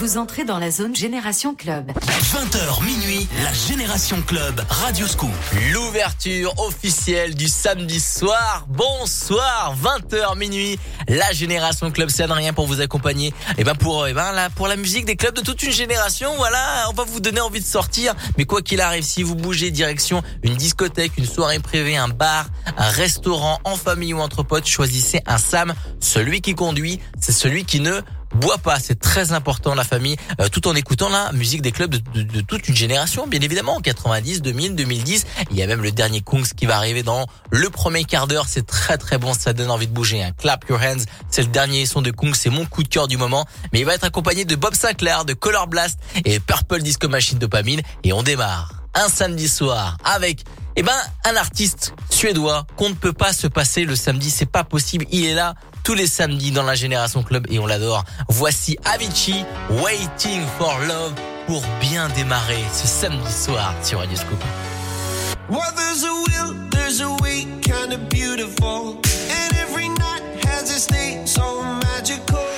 Vous entrez dans la zone Génération Club. 20h minuit, la Génération Club, Radio Scoop. L'ouverture officielle du samedi soir. Bonsoir, 20h minuit, la Génération Club, c'est rien pour vous accompagner. Et eh ben pour, et eh ben là, pour la musique des clubs de toute une génération, voilà, on va vous donner envie de sortir. Mais quoi qu'il arrive, si vous bougez direction une discothèque, une soirée privée, un bar, un restaurant, en famille ou entre potes, choisissez un Sam. Celui qui conduit, c'est celui qui ne bois pas. C'est très important la famille, euh, tout en écoutant la musique des clubs de, toute une génération, bien évidemment. 90, 2000, 2010. Il y a même le dernier Kungs qui va arriver dans le premier quart d'heure. C'est très très bon, ça donne envie de bouger. Hein. Clap Your Hands, c'est le dernier son de Kungs, c'est mon coup de cœur du moment. Mais il va être accompagné de Bob Sinclair, de Color Blast et Purple Disco Machine Dopamine. Et on démarre un samedi soir avec eh ben un artiste suédois qu'on ne peut pas se passer le samedi, c'est pas possible. Il est là tous les samedis dans la Génération Club et on l'adore. Voici Avicii, Waiting for Love pour bien démarrer ce samedi soir sur Radio Scoop. Well, there's a will, there's a kind of beautiful. And every night has so magical.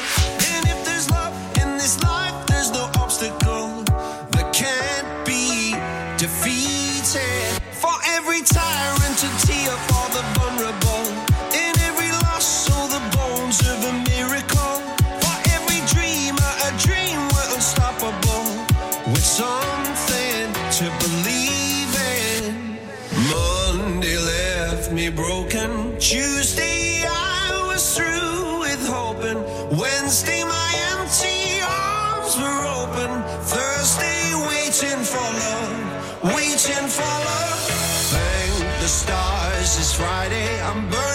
Friday. I'm burning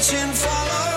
reach and follow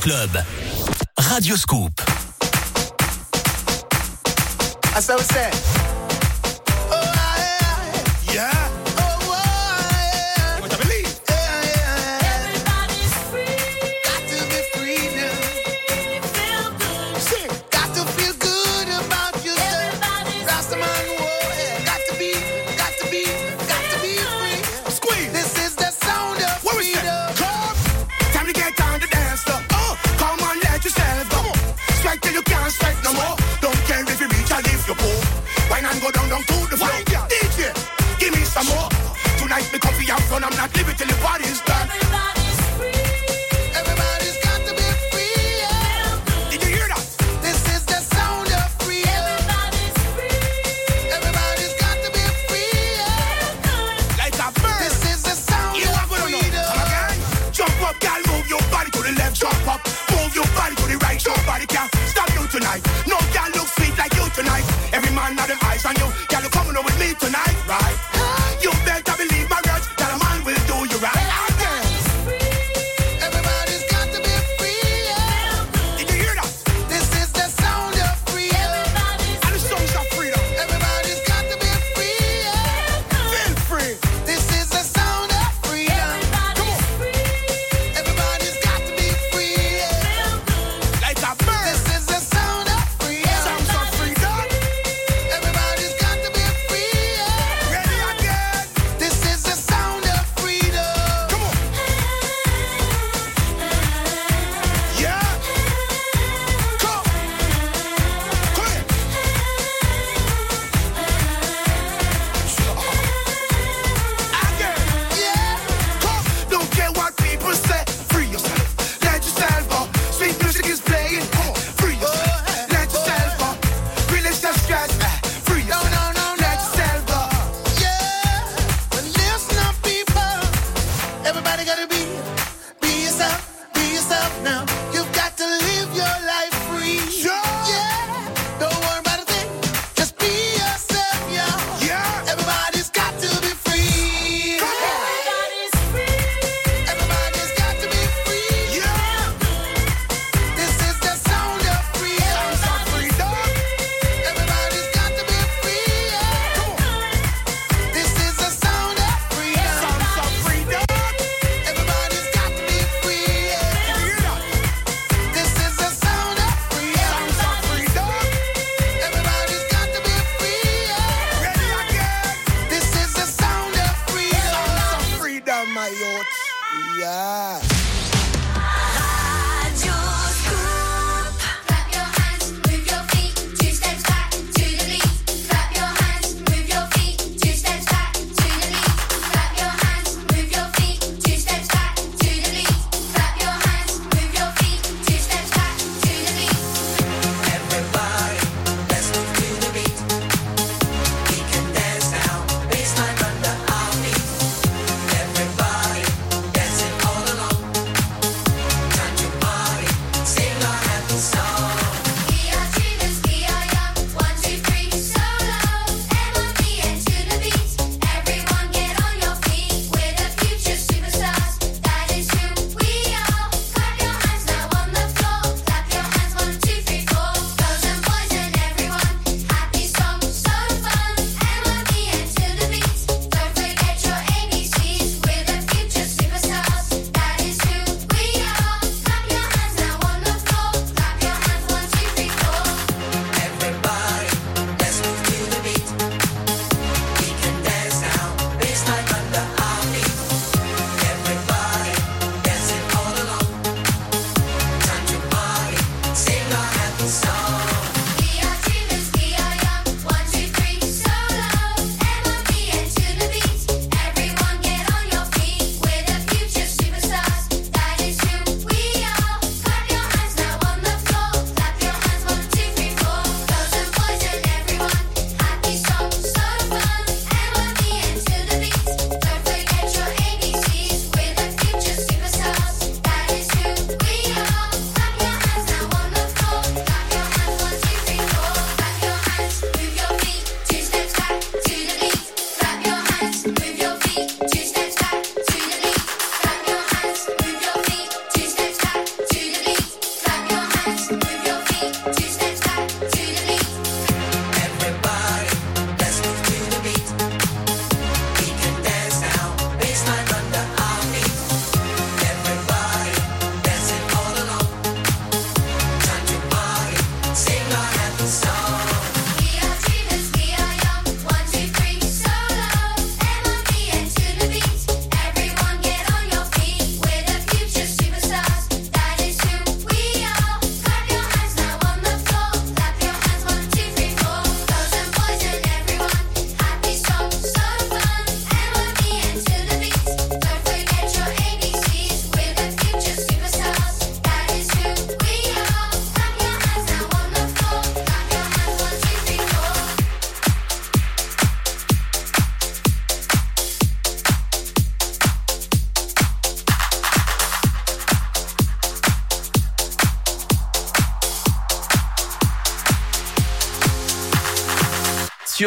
Club. Radio Scoop. That's how it's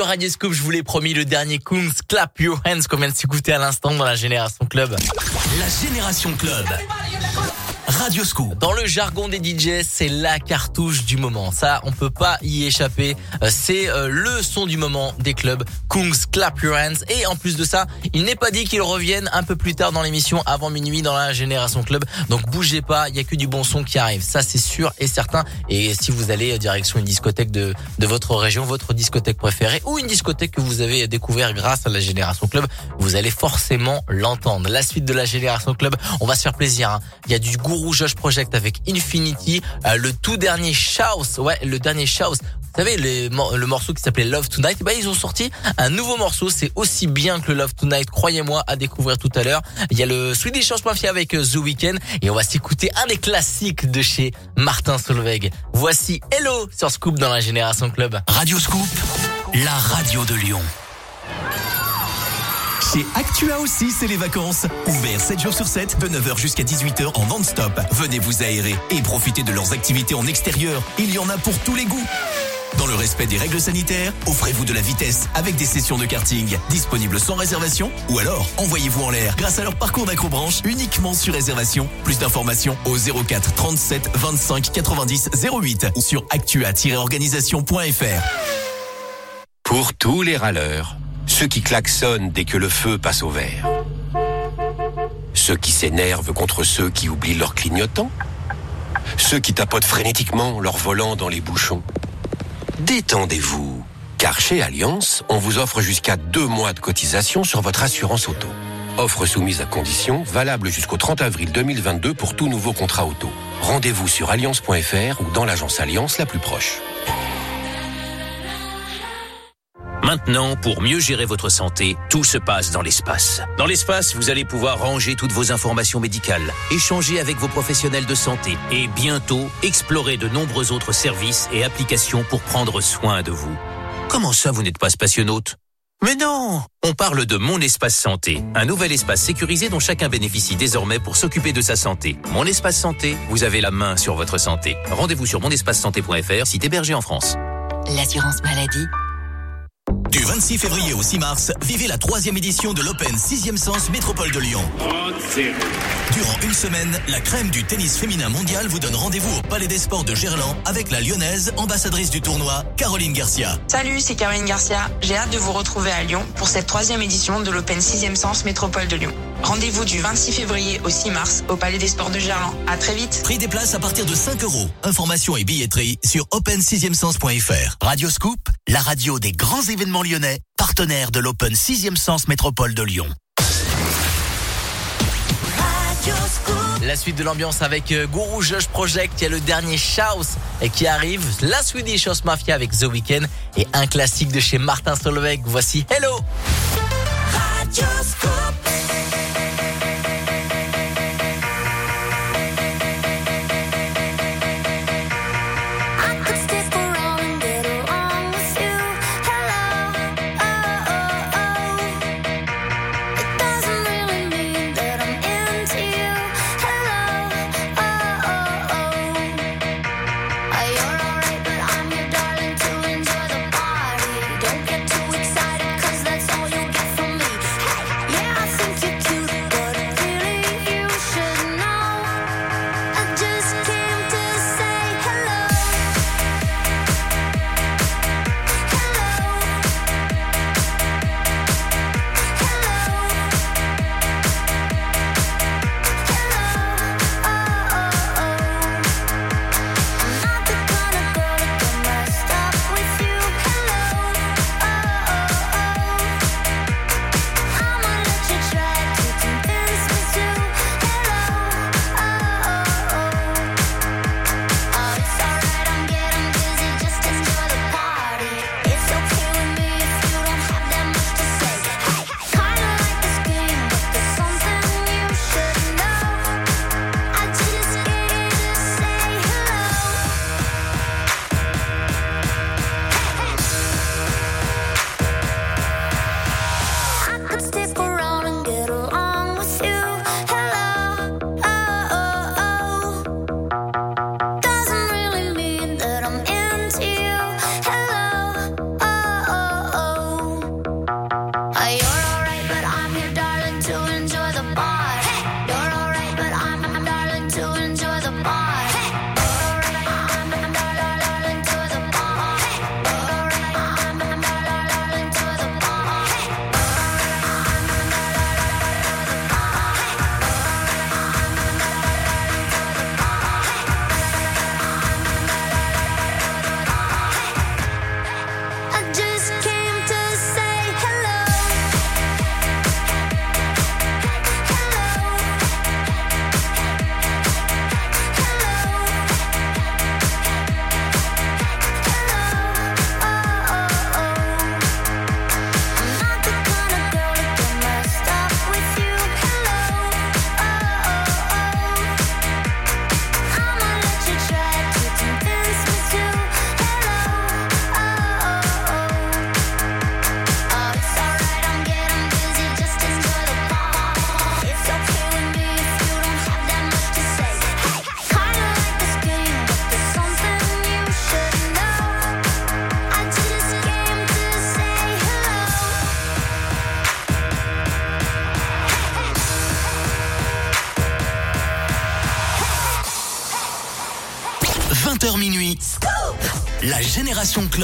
sur Radio Scoop, je vous l'ai promis, le dernier Kungs Clap Your Hands qu'on vient de s'écouter à l'instant dans la Génération Club. La Génération Club. Radio Scoop. Dans le jargon des DJ, c'est la cartouche du moment. Ça, on peut pas y échapper. Euh, C'est euh, le son du moment des clubs. Kungs Clap Your Hands. Et en plus de ça, il n'est pas dit qu'ils reviennent un peu plus tard dans l'émission, avant minuit dans la Génération Club. Donc bougez pas, il y a que du bon son qui arrive. Ça, c'est sûr et certain. Et si vous allez euh, direction une discothèque de, de votre région, votre discothèque préférée ou une discothèque que vous avez découvert grâce à la Génération Club, vous allez forcément l'entendre. La suite de la Génération Club, on va se faire plaisir. hein. Il y a du Guru Josh Project avec Infinity, euh, le tout dernier Shouse, ouais, le dernier Shouse. Vous savez, le morceau qui s'appelait Love Tonight, bah, ils ont sorti un nouveau morceau. C'est aussi bien que le Love Tonight, croyez-moi, à découvrir tout à l'heure. Il y a le Swedish House Mafia avec euh, The Weeknd et on va s'écouter un des classiques de chez Martin Solveig. Voici Hello sur Scoop dans la Génération Club. Radio Scoop, la radio de Lyon. Chez Actua aussi, c'est les vacances. Ouvert 7 jours sur 7, de 9h jusqu'à 18h en vente stop. Venez vous aérer et profitez de leurs activités en extérieur. Il y en a pour tous les goûts. Dans le respect des règles sanitaires, offrez-vous de la vitesse avec des sessions de karting disponibles sans réservation ou alors envoyez-vous en l'air grâce à leur parcours d'acrobranche uniquement sur réservation. Plus d'informations au 04 37 25 90 08 ou sur actua-organisation.fr. Pour tous les râleurs, ceux qui klaxonnent dès que le feu passe au vert, ceux qui s'énervent contre ceux qui oublient leur clignotant, ceux qui tapotent frénétiquement leur volant dans les bouchons. Détendez-vous, car chez Alliance, on vous offre jusqu'à deux mois de cotisation sur votre assurance auto. Offre soumise à condition, valable jusqu'au 30 avril 2022 pour tout nouveau contrat auto. Rendez-vous sur alliance.fr ou dans l'agence Alliance la plus proche. Maintenant, pour mieux gérer votre santé, tout se passe dans l'espace. Dans l'espace, vous allez pouvoir ranger toutes vos informations médicales, échanger avec vos professionnels de santé et bientôt explorer de nombreux autres services et applications pour prendre soin de vous. Comment ça, vous n'êtes pas spationaute? Mais non On parle de Mon Espace Santé, un nouvel espace sécurisé dont chacun bénéficie désormais pour s'occuper de sa santé. Mon Espace Santé, vous avez la main sur votre santé. Rendez-vous sur monespacesanté.fr, site hébergé en France. L'assurance maladie. Du 26 février au 6 mars, vivez la troisième édition de l'Open 6e Sens Métropole de Lyon. Durant une semaine, la crème du tennis féminin mondial vous donne rendez-vous au Palais des Sports de Gerland avec la lyonnaise, ambassadrice du tournoi, Caroline Garcia. Salut, c'est Caroline Garcia. J'ai hâte de vous retrouver à Lyon pour cette troisième édition de l'Open 6e Sens Métropole de Lyon. Rendez-vous du 26 février au 6 mars au Palais des Sports de Gerland. À très vite. Prix des places à partir de 5 euros. Informations et billetterie sur open6e-sens.fr. Radio Scoop, la radio des grands événements lyonnais, partenaire de l'Open 6e Sens Métropole de Lyon. La suite de l'ambiance avec euh, Guru Josh Project, il y a le dernier Shouse et qui arrive, la Swedish House Mafia avec The Weeknd et un classique de chez Martin Solveig. Voici Hello. Don't get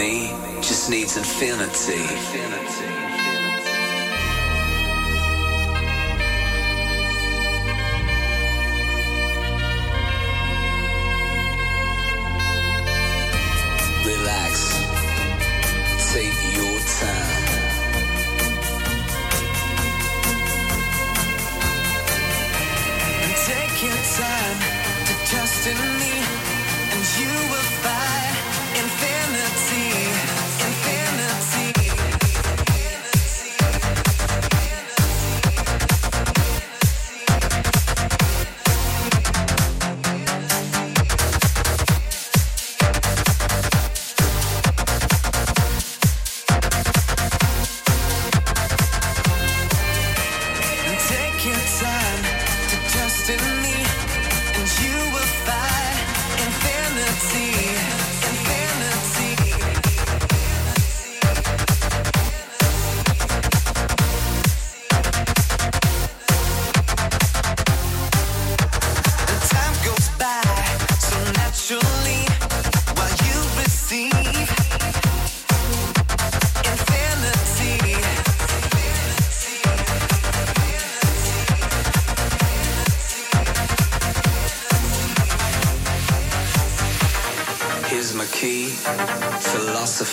me just needs infinity. infinity.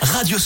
Radio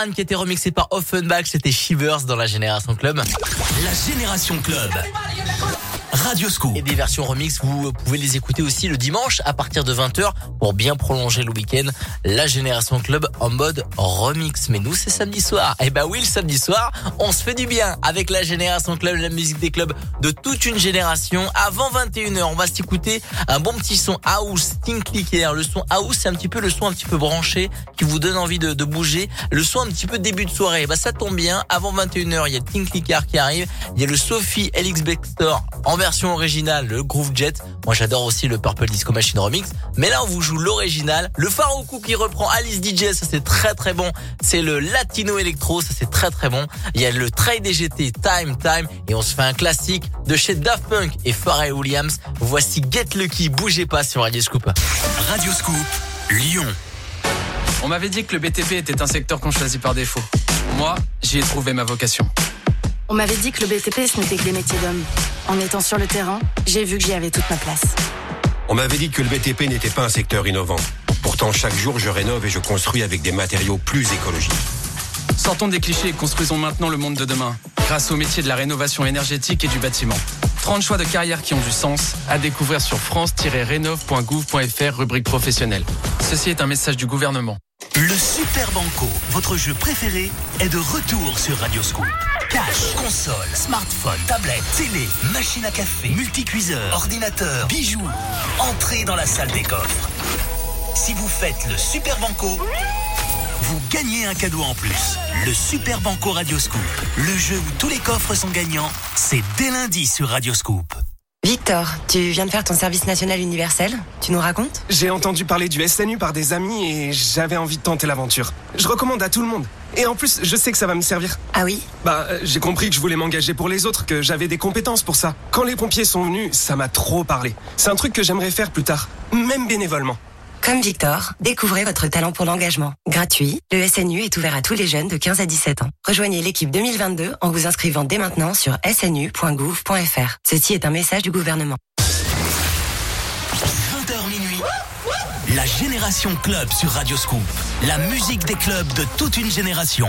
Sheeran qui était remixé par Offenbach, c'était Shivers dans la Génération Club. La Génération Club. Radioscoop. Et des versions remix, vous pouvez les écouter aussi le dimanche à partir de 20h pour bien prolonger le week-end. La Génération Club en mode remix. Mais nous, c'est samedi soir. Eh ben oui, le samedi soir, on se fait du bien avec la Génération Club, la musique des clubs de toute une génération. Avant 21h, on va s'écouter un bon petit son house, Think Clicker. Le son house, c'est un petit peu le son un petit peu branché qui vous donne envie de, de bouger. Le son un petit peu début de soirée. Bah ça tombe bien. Avant 21h, il y a Think Clicker qui arrive. Il y a le Sophie LX Vector en version originale, le Groove Jet. Moi, j'adore aussi le Purple Disco Machine Remix. Mais là, on vous joue l'original. Le Faroukou qui reprend Alice DJ, ça c'est très très bon. C'est le Latino Electro, ça c'est très très bon. Il y a le Trade DGT Time Time et on se fait un classique de chez Daft Punk et Pharrell Williams. Voici Get Lucky, bougez pas sur Radio Scoop. Radio Scoop, Lyon. On m'avait dit que le BTP était un secteur qu'on choisit par défaut. Moi, j'y ai trouvé ma vocation. On m'avait dit que le BTP, ce n'était que des métiers d'hommes. En étant sur le terrain, j'ai vu que j'y avais toute ma place. On m'avait dit que le BTP n'était pas un secteur innovant. Pourtant, chaque jour, je rénove et je construis avec des matériaux plus écologiques. Sortons des clichés et construisons maintenant le monde de demain, grâce au métier de la rénovation énergétique et du bâtiment. 30 choix de carrière qui ont du sens, à découvrir sur france-rénov.gouv.fr, rubrique professionnelle. Ceci est un message du gouvernement. Le Super Banco, votre jeu préféré, est de retour sur Radioscoop. Cash, console, smartphone, tablette, télé, machine à café, multicuiseur, ordinateur, bijoux. Entrez dans la salle des coffres. Si vous faites le Super Banco, vous gagnez un cadeau en plus. Le Super Banco Radioscoop. Le jeu où tous les coffres sont gagnants, c'est dès lundi sur Radioscoop. Victor, tu viens de faire ton service national universel Tu nous racontes? J'ai entendu parler du SNU par des amis et j'avais envie de tenter l'aventure. Je recommande à tout le monde. Et en plus, je sais que ça va me servir. Ah oui? Bah, euh, j'ai compris que je voulais m'engager pour les autres, que j'avais des compétences pour ça. Quand les pompiers sont venus, ça m'a trop parlé. C'est un truc que j'aimerais faire plus tard, même bénévolement. Comme Victor, découvrez votre talent pour l'engagement. Gratuit, le SNU est ouvert à tous les jeunes de 15 à 17 ans. Rejoignez l'équipe 2022 en vous inscrivant dès maintenant sur snu.gouv.fr. Ceci est un message du gouvernement. 20h minuit. La Génération Club sur Radioscoop. La musique des clubs de toute une génération.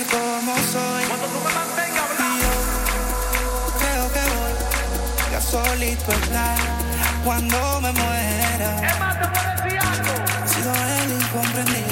como soy. Cuando tú me mantengas creo que voy ya solito estar cuando me muera. Es más, te puedo. He sido el incomprendido.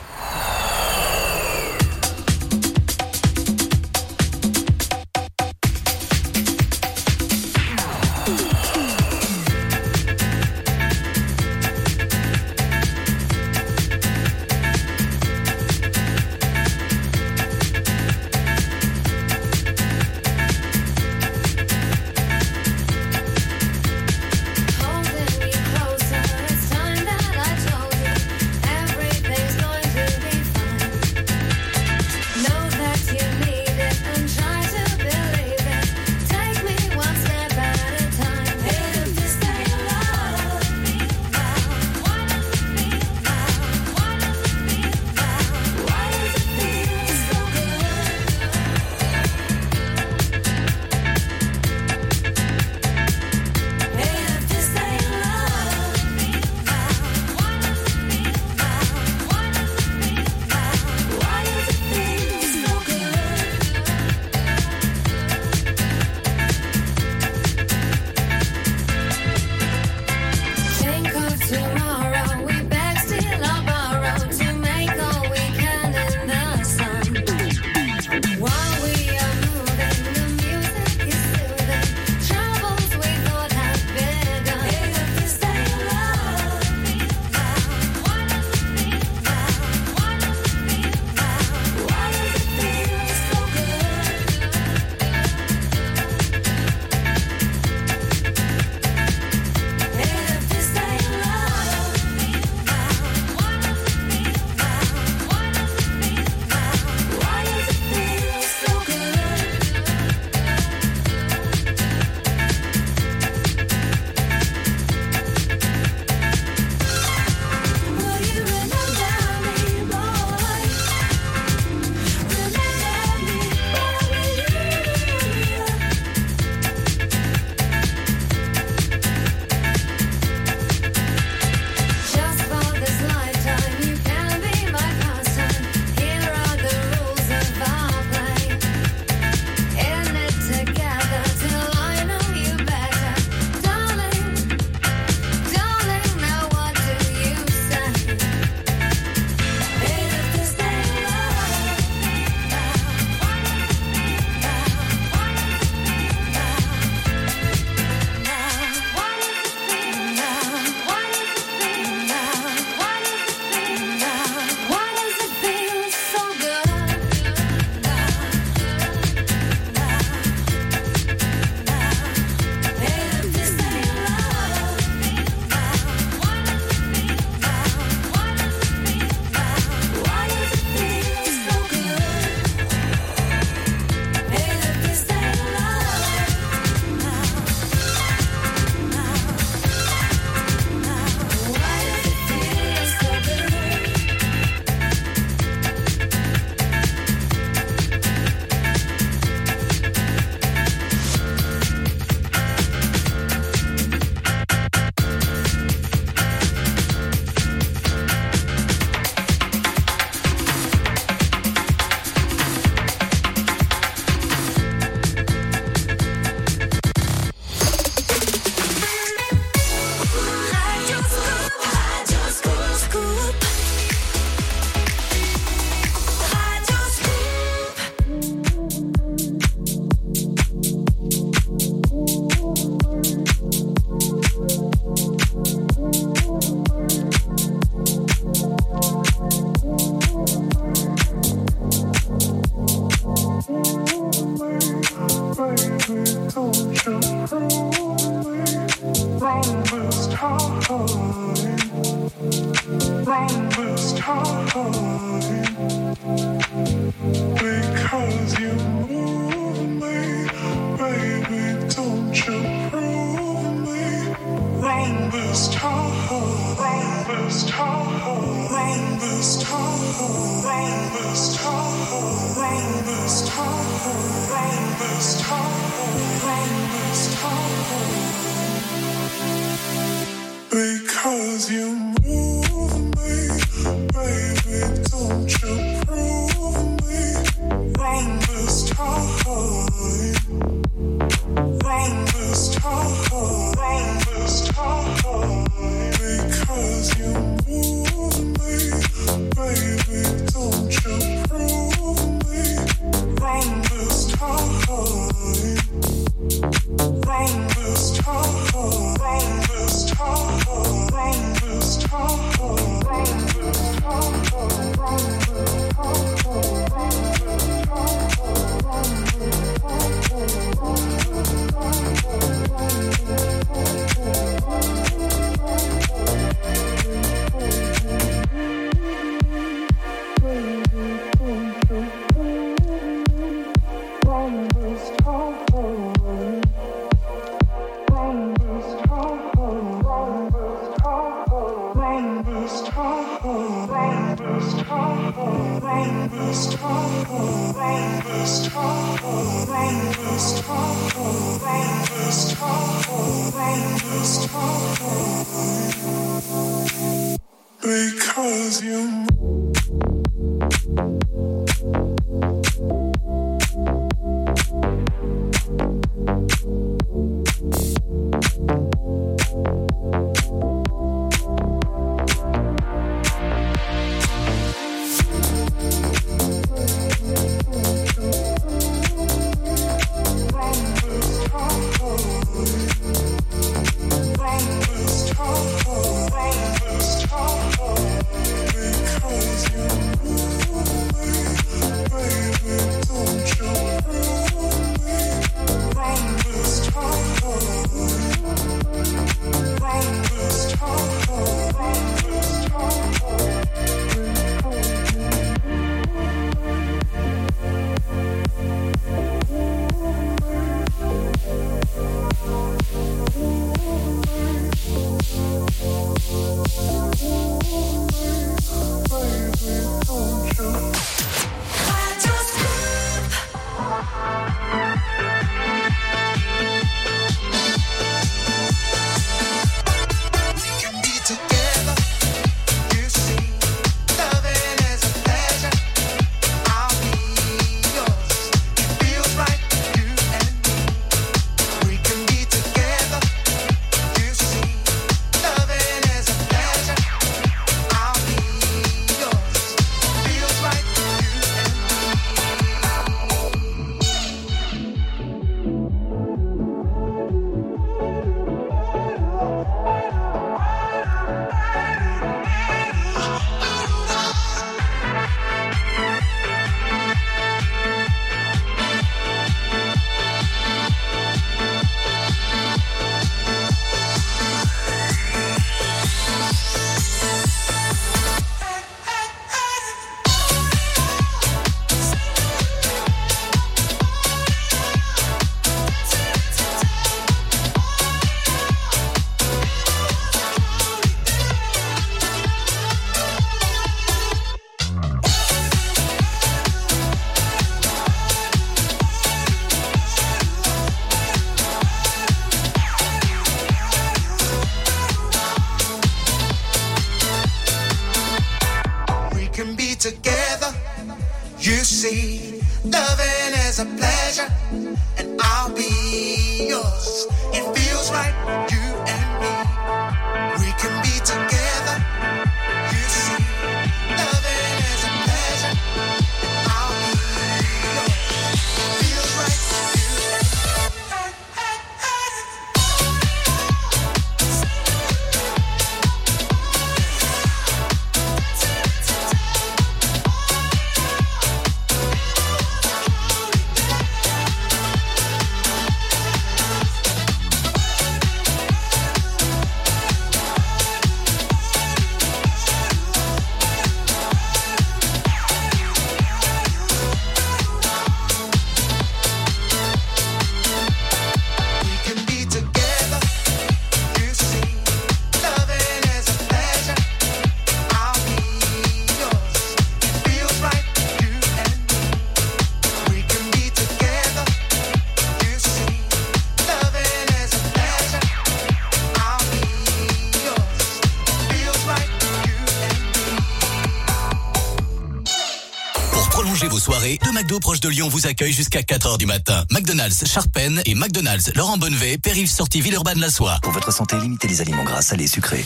McDo proches de Lyon vous accueillent jusqu'à 4h du matin. McDonald's Charpennes et McDonald's Laurent Bonnevet, Périph sortie Villeurbanne la soie. Pour votre santé, limitez les aliments gras, salés, sucrés.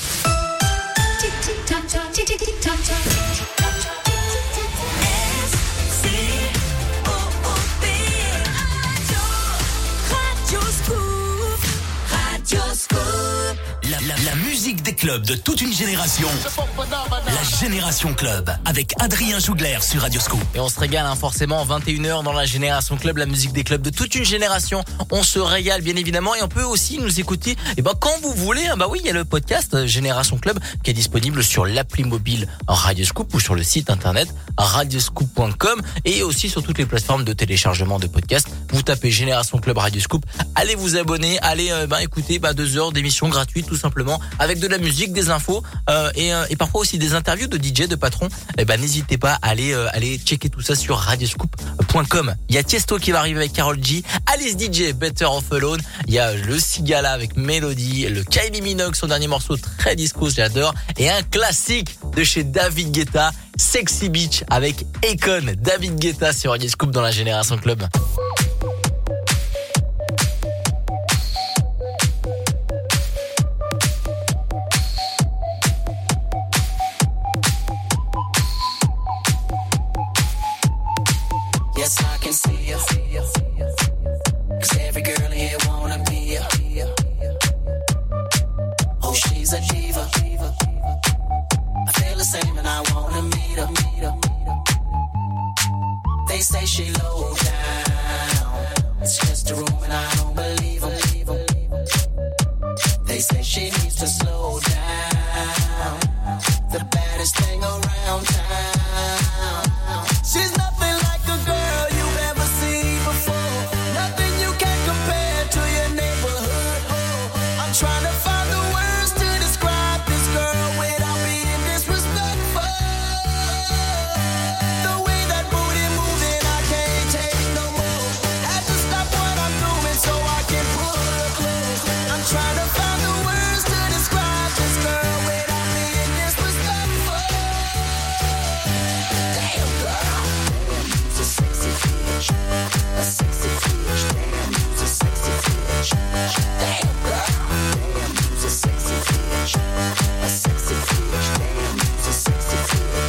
Clubs de toute une génération. La Génération Club avec Adrien Jougler sur Radio Scoop. Et on se régale hein, forcément 21h dans la Génération Club, la musique des clubs de toute une génération. On se régale bien évidemment et on peut aussi nous écouter et ben quand vous voulez. hein. Bah oui, il y a le podcast euh, Génération Club qui est disponible sur l'appli mobile Radio Scoop ou sur le site internet radioscoop.com et aussi sur toutes les plateformes de téléchargement de podcasts. Vous tapez Génération Club Radio Scoop, allez vous abonner, allez euh, bah, écouter bah, deux heures d'émission gratuite tout simplement avec de la musique, des infos euh, et, euh, et parfois aussi des interviews de DJ, de patrons. Et ben n'hésitez pas à aller euh, checker tout ça sur radioscoop.com. Il y a Tiesto qui va arriver avec Carol G, Alice DJ Better Off Alone, il y a le Sigala avec Melody, le Kylie Minogue son dernier morceau très disco, j'adore et un classique de chez David Guetta, Sexy Beach avec Akon, David Guetta sur Radio Scoop dans la Génération Club. They say she low down. It's just a room and I don't believe 'em. They say she needs to slow down. The baddest thing around town.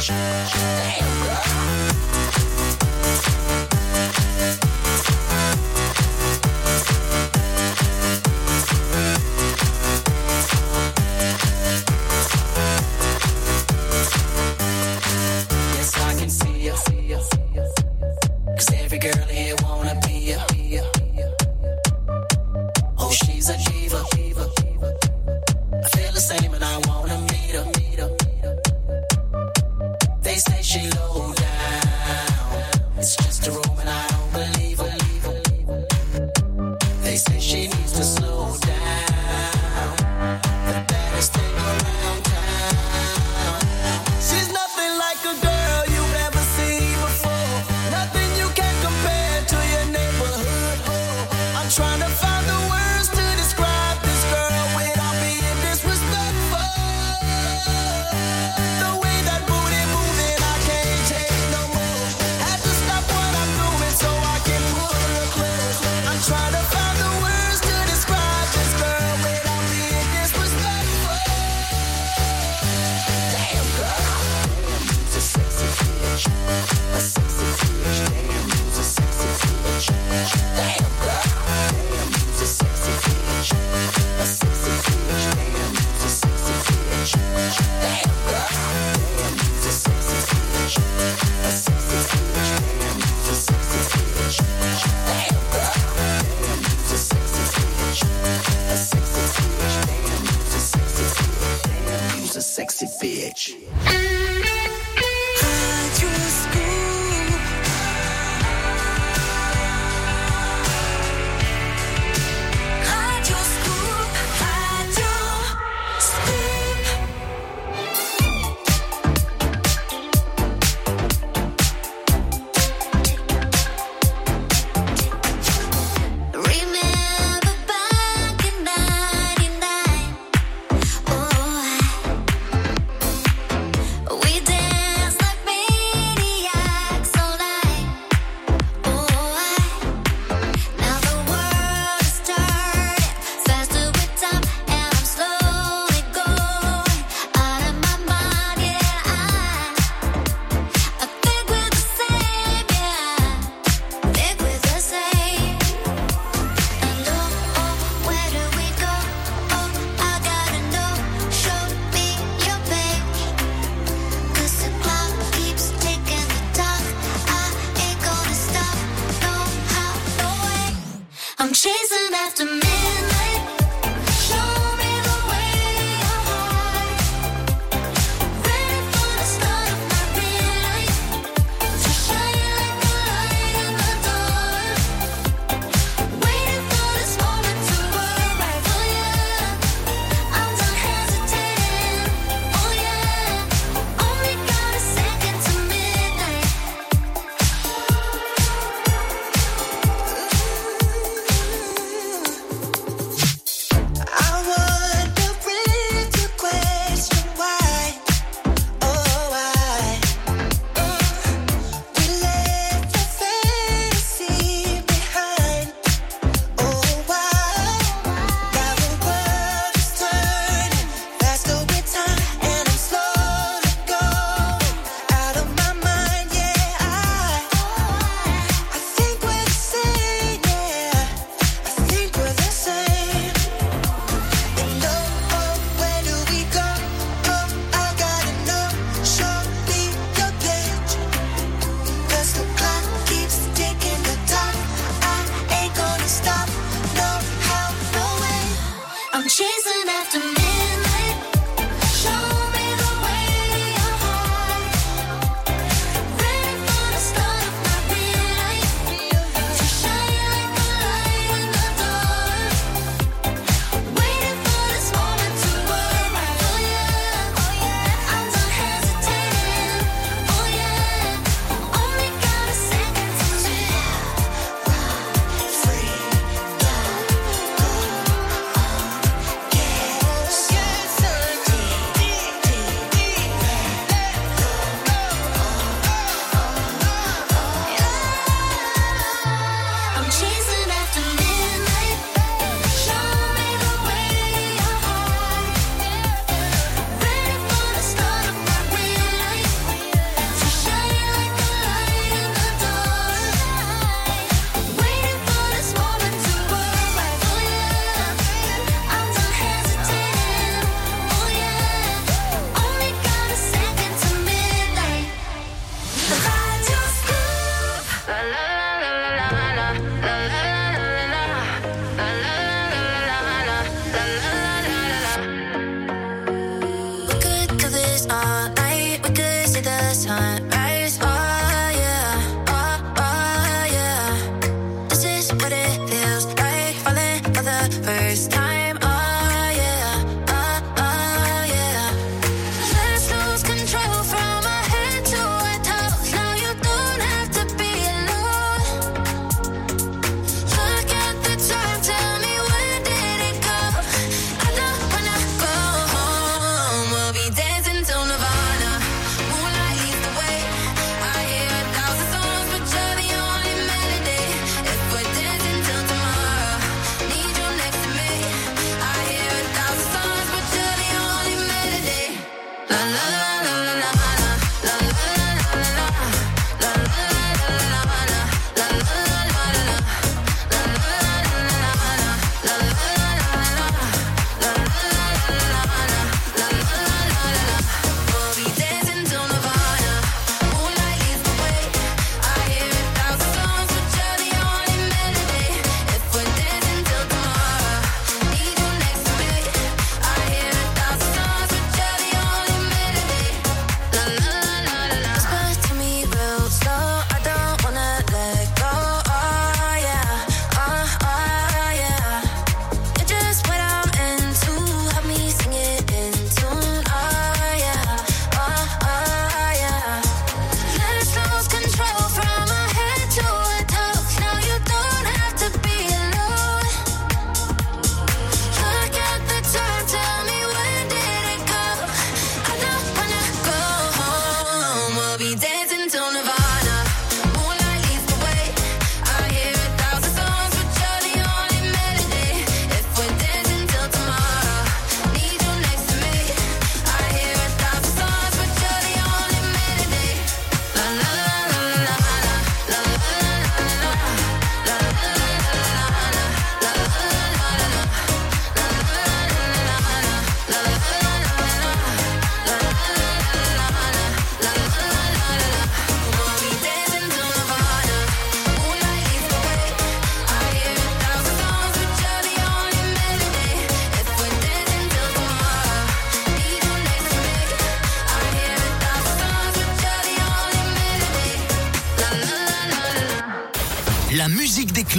Damn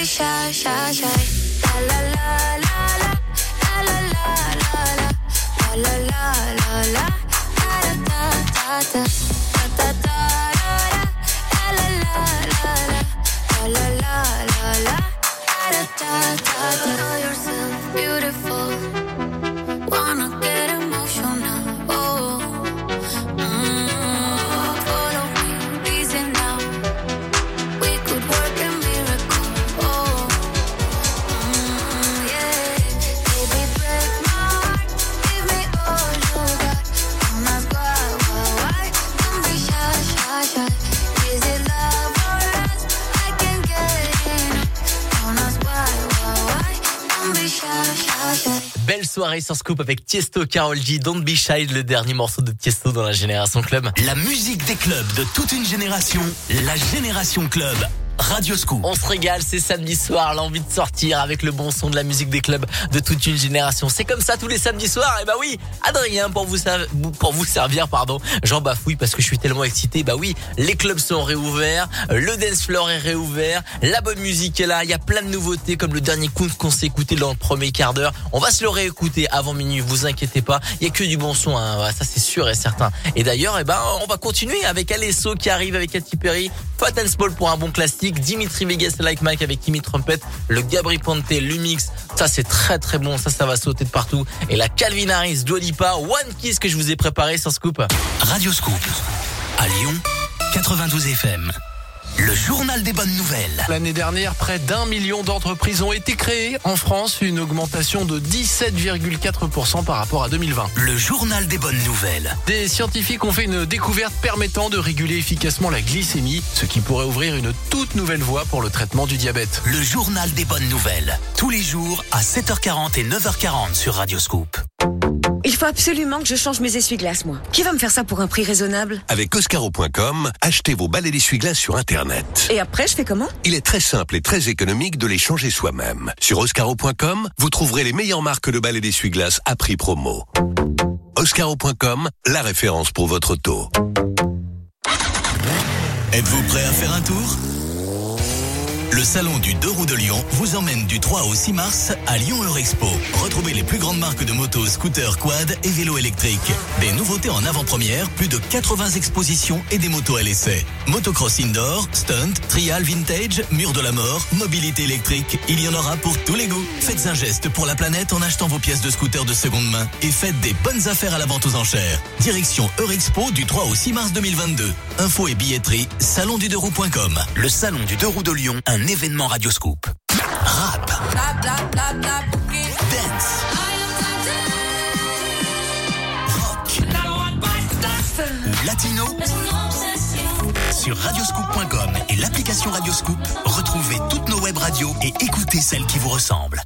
be shy, shy, shy. La la la la la, la la la la la, la la la la, da da da da da, da da da da da, la la la la la, la la la la la, da da da da. Call yourself beautiful. Sur Scoop avec Tiesto, Carol G, Don't Be Shy, le dernier morceau de Tiesto dans la Génération Club. La musique des clubs de toute une génération, la Génération Club. Radio Scoop. On se régale, c'est samedi soir, l'envie de sortir avec le bon son de la musique des clubs de toute une génération. C'est comme ça tous les samedis soirs. Et bah oui, Adrien pour vous servir, pardon. J'en bafouille parce que je suis tellement excité. Bah oui, les clubs sont réouverts, le dance floor est réouvert, la bonne musique est là. Il y a plein de nouveautés comme le dernier coup qu'on s'est écouté dans le premier quart d'heure. On va se le réécouter avant minuit. Vous inquiétez pas, il y a que du bon son. Hein. Ça c'est sûr et certain. Et d'ailleurs, eh ben on va continuer avec Alesso qui arrive avec Katy Perry, Fat and Small pour un bon classique, Dimitri Vegas Like Mike avec Timmy Trumpet, le Gabri Ponte, Lumix. Ça c'est très très bon. Ça ça va sauter de partout. Et la Calvin Harris, Dua Lipa, One Kiss que je vous ai préparé sur Scoop. Radio Scoop. À Lyon, 92 FM. Le journal des bonnes nouvelles. L'année dernière, près d'un million d'entreprises ont été créées en France, une augmentation de 17,4% par rapport à 2020. Le journal des bonnes nouvelles. Des scientifiques ont fait une découverte permettant de réguler efficacement la glycémie, ce qui pourrait ouvrir une toute nouvelle voie pour le traitement du diabète. Le journal des bonnes nouvelles. Tous les jours à 7h40 et 9h40 sur Radio Scoop. Il faut absolument que je change mes essuie-glaces, moi. Qui va me faire ça pour un prix raisonnable? Avec Oscaro.com, achetez vos balais d'essuie-glace sur Internet. Et après, je fais comment? Il est très simple et très économique de les changer soi-même. Sur Oscaro.com, vous trouverez les meilleures marques de balais d'essuie-glace à prix promo. Oscaro.com, la référence pour votre auto. Êtes-vous prêt à faire un tour? Le salon du deux roues de Lyon vous emmène du 3 au 6 mars à Lyon Eurexpo. Retrouvez les plus grandes marques de motos, scooters, quad et vélos électriques. Des nouveautés en avant-première, plus de 80 expositions et des motos à l'essai. Motocross indoor, stunt, trial vintage, mur de la mort, mobilité électrique. Il y en aura pour tous les goûts. Faites un geste pour la planète en achetant vos pièces de scooter de seconde main et faites des bonnes affaires à la vente aux enchères. Direction Eurexpo du 3 au 6 mars 2022. Info et billetterie, salondu2roues.com. Le salon du deux roues de Lyon, un événement Radioscoop. Rap, dance, rock latino. Sur radioscoop.com et l'application Radioscoop, retrouvez toutes nos web radios et écoutez celles qui vous ressemblent.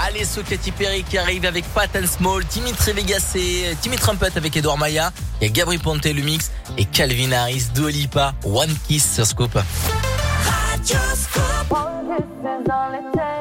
Allez, ce Katy Perry qui arrive avec Pat and Small, Dimitri Vegas et Timmy Trumpet avec Edouard Maya. Il y a Gabri Ponte, Lumix et Calvin Harris, Dua Lipa, One Kiss sur Scoop. lost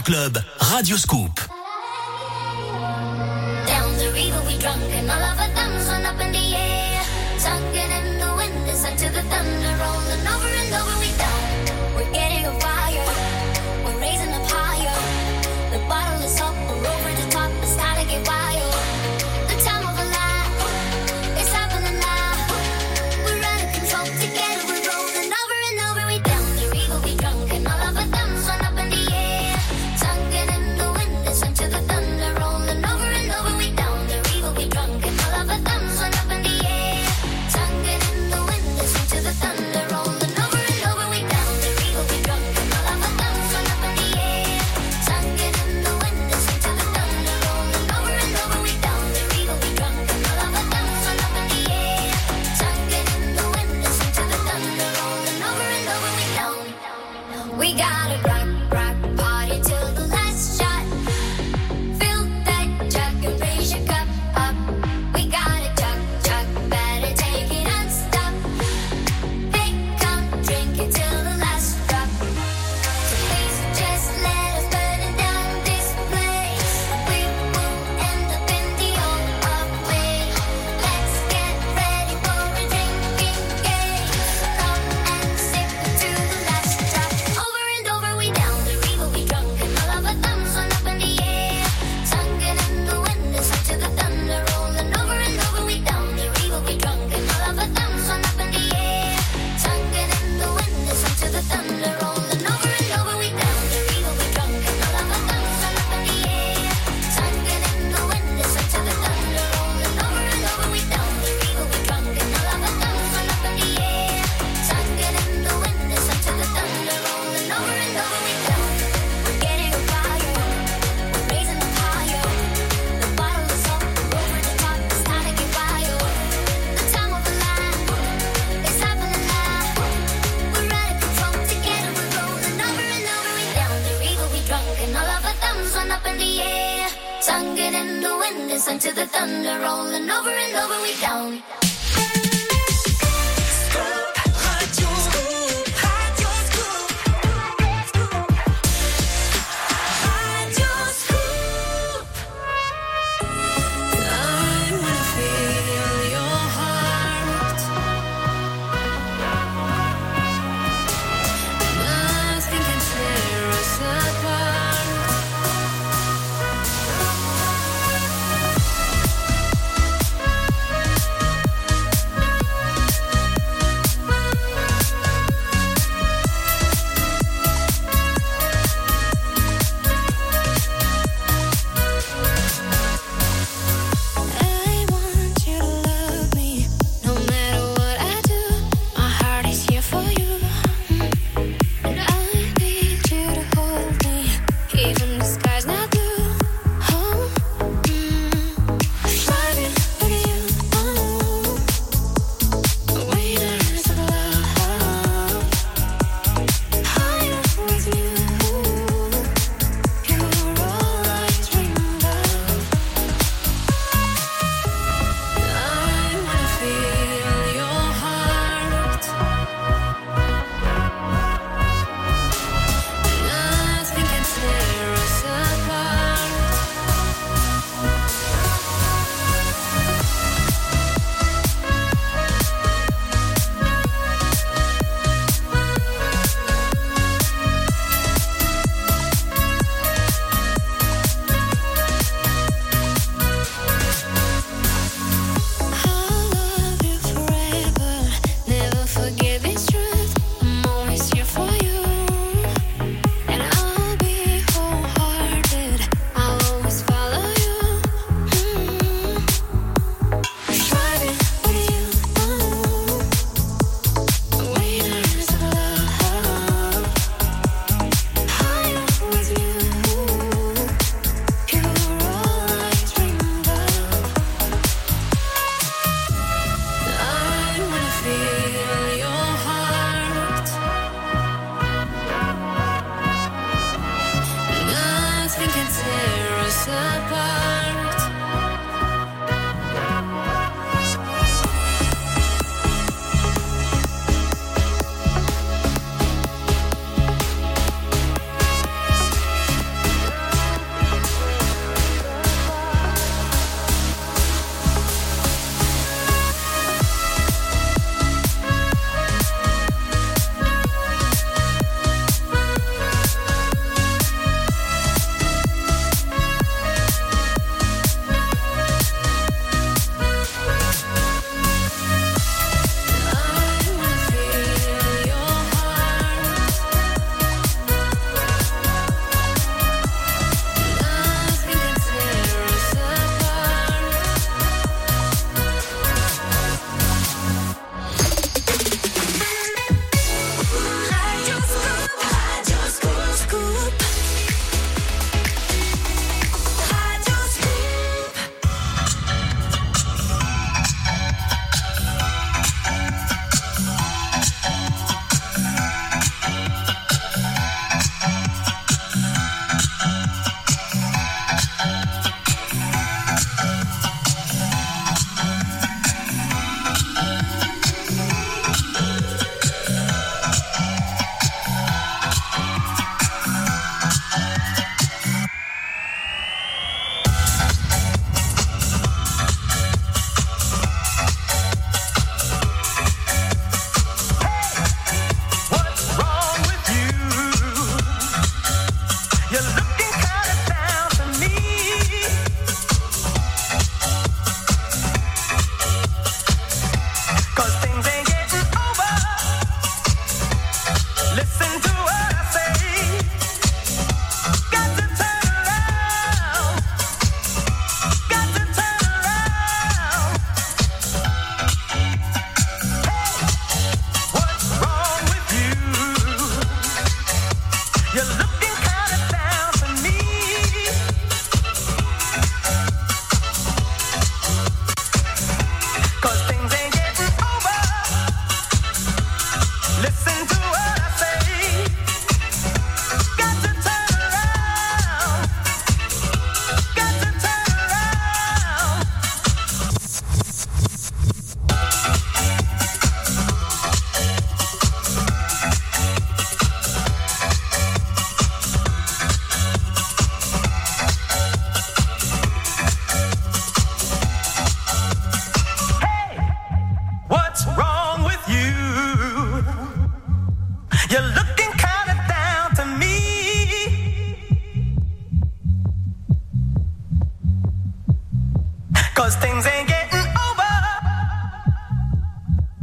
Club, Radio Scoop.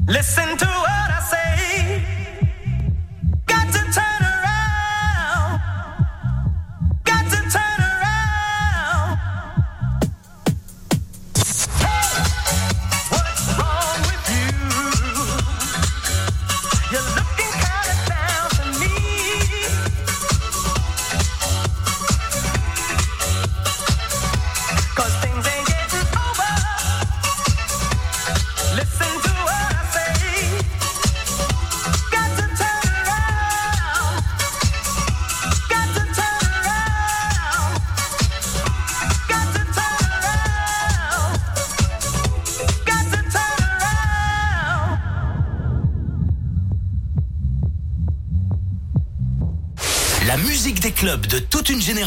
Listen to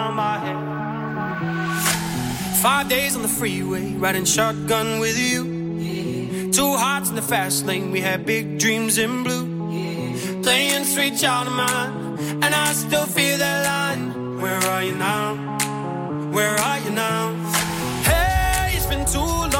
around my head. Five days on the freeway, riding shotgun with you. Two hearts in the fast lane, we had big dreams in blue. Playing sweet child of mine, and I still feel that line. Where are you now? Where are you now? Hey, it's been too long.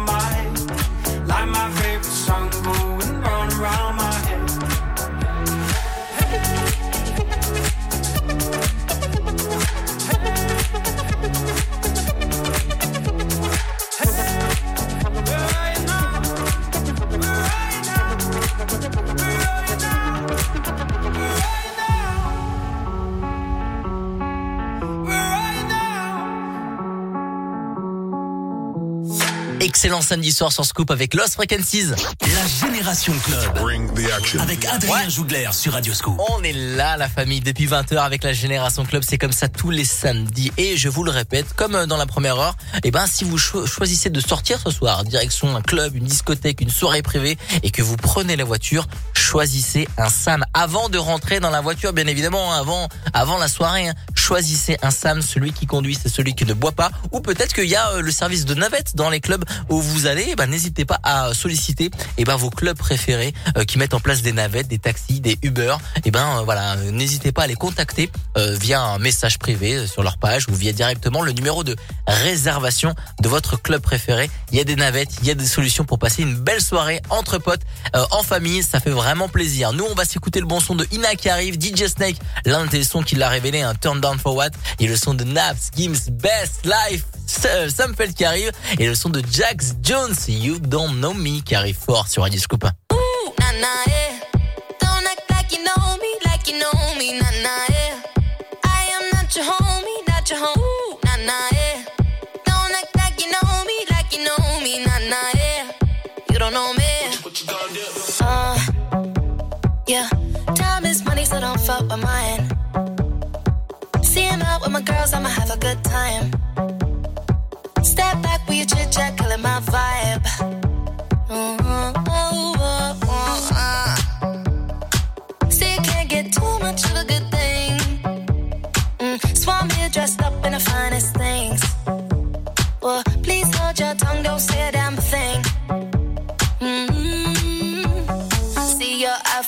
Excellent samedi soir sur Scoop avec Lost Frequencies. La Génération Club. Avec Adrien Jougler sur Radio Scoop. On est là, la famille, depuis 20h avec la Génération Club. C'est comme ça tous les samedis. Et je vous le répète, comme dans la première heure, eh ben, si vous cho- choisissez de sortir ce soir, direction un club, une discothèque, une soirée privée, et que vous prenez la voiture, choisissez un Sam avant de rentrer dans la voiture, bien évidemment, hein, avant, avant la soirée. hein. Choisissez un Sam, celui qui conduit, c'est celui qui ne boit pas. Ou peut-être qu'il y a euh, le service de navette dans les clubs où vous allez. Ben, n'hésitez pas à solliciter eh ben, vos clubs préférés euh, qui mettent en place des navettes, des taxis, des Uber. Eh ben euh, voilà, n'hésitez pas à les contacter via un message privé sur leur page ou via directement le numéro de réservation de votre club préféré. Il y a des navettes, il y a des solutions pour passer une belle soirée entre potes, en famille. Ça fait vraiment plaisir. Nous, on va s'écouter le bon son de Ina qui arrive, DJ Snake, l'un des sons qui l'a révélé, un Turn Down for What, et le son de Naps, Gims, Best Life, S- Samfeld qui arrive, et le son de Jax Jones, You Don't Know Me qui arrive fort sur Radio Scoop. Yeah. My girls, I'ma have a good time.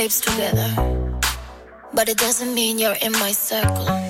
shapes together, but it doesn't mean you're in my circle.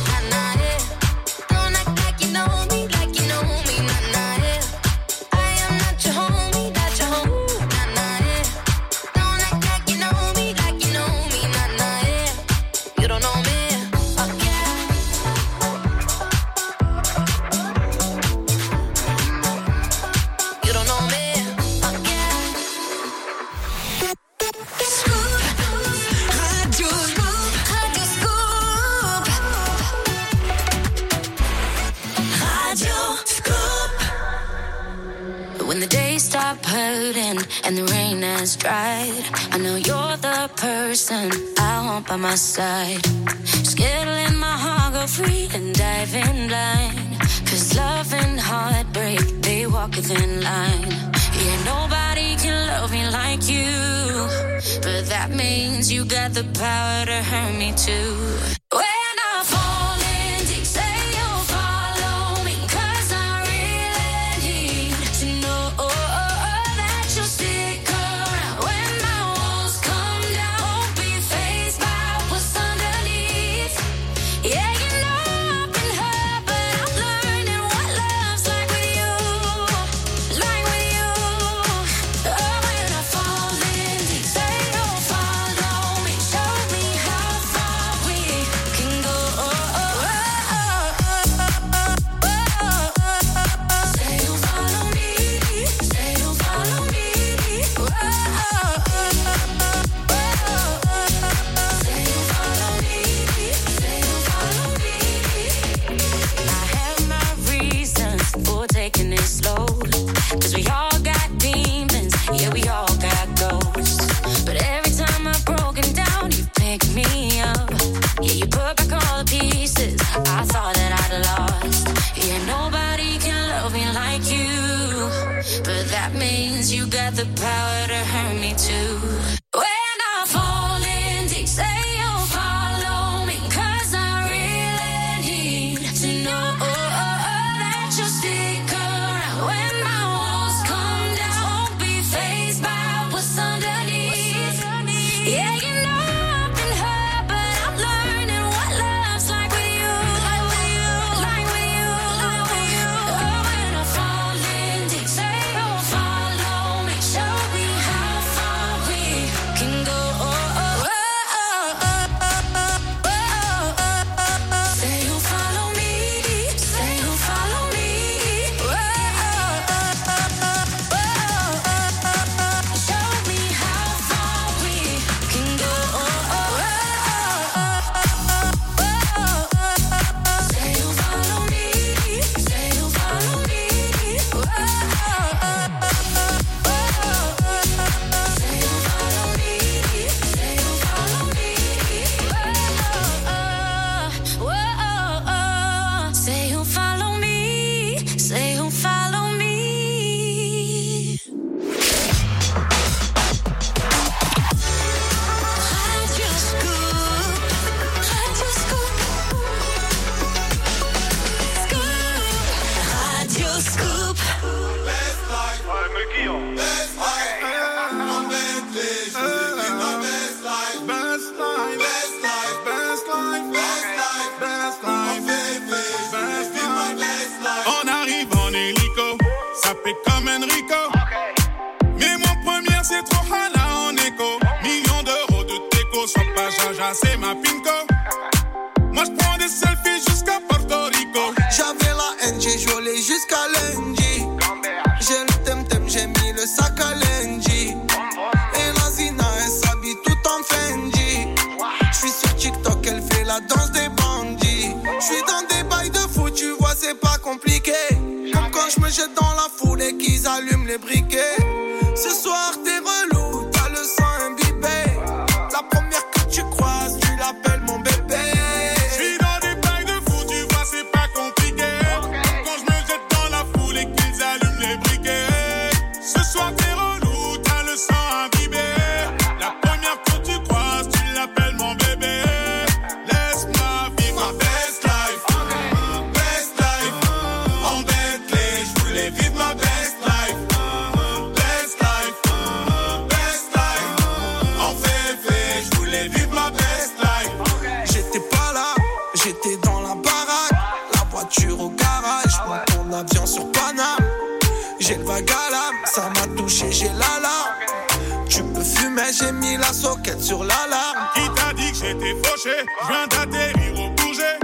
sur l'alarme. Qui t'a dit que j'étais fauché? Je viens d'atterrir au bouger.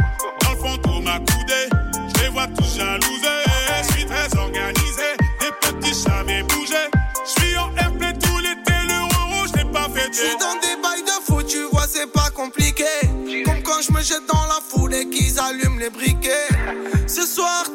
Dans le fantôme m'a coudé, je les vois tous jalousés. Je suis très organisé, des petits jamais bougé. Je suis en airplay tout l'été, le rouge n'est pas fait. Je suis dans des bails de fou, tu vois, c'est pas compliqué. Comme quand je me jette dans la foule et qu'ils allument les briquets. Ce soir,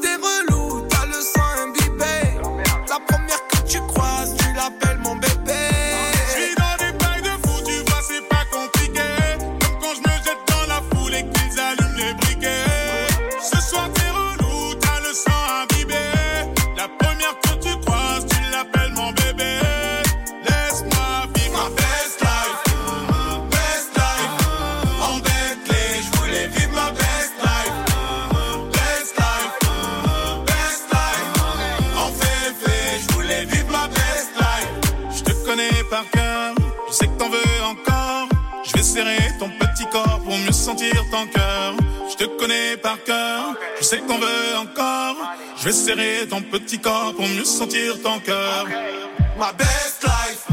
sentir ton cœur. Je te connais par cœur, je sais qu'on veut encore. Je vais serrer ton petit corps pour mieux sentir ton cœur. Ma best life.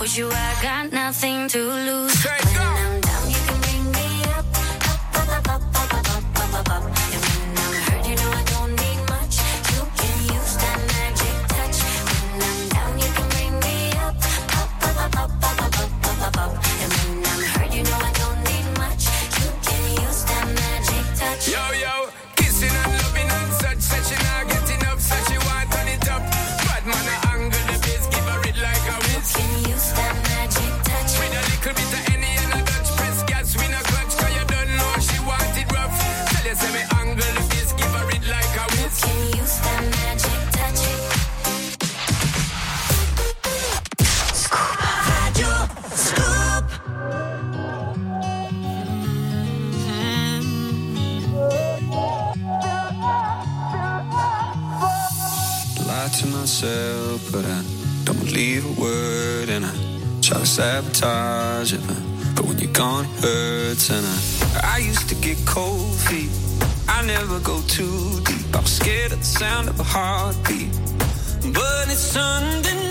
with you, I got nothing to lose. When I'm down, you can bring me up, up, up, up, up, up, up, up, up. sabotage it. But when you're gone, it hurts. And I, I used to get cold feet. I never go too deep. I'm scared of the sound of a heartbeat. But it's Sunday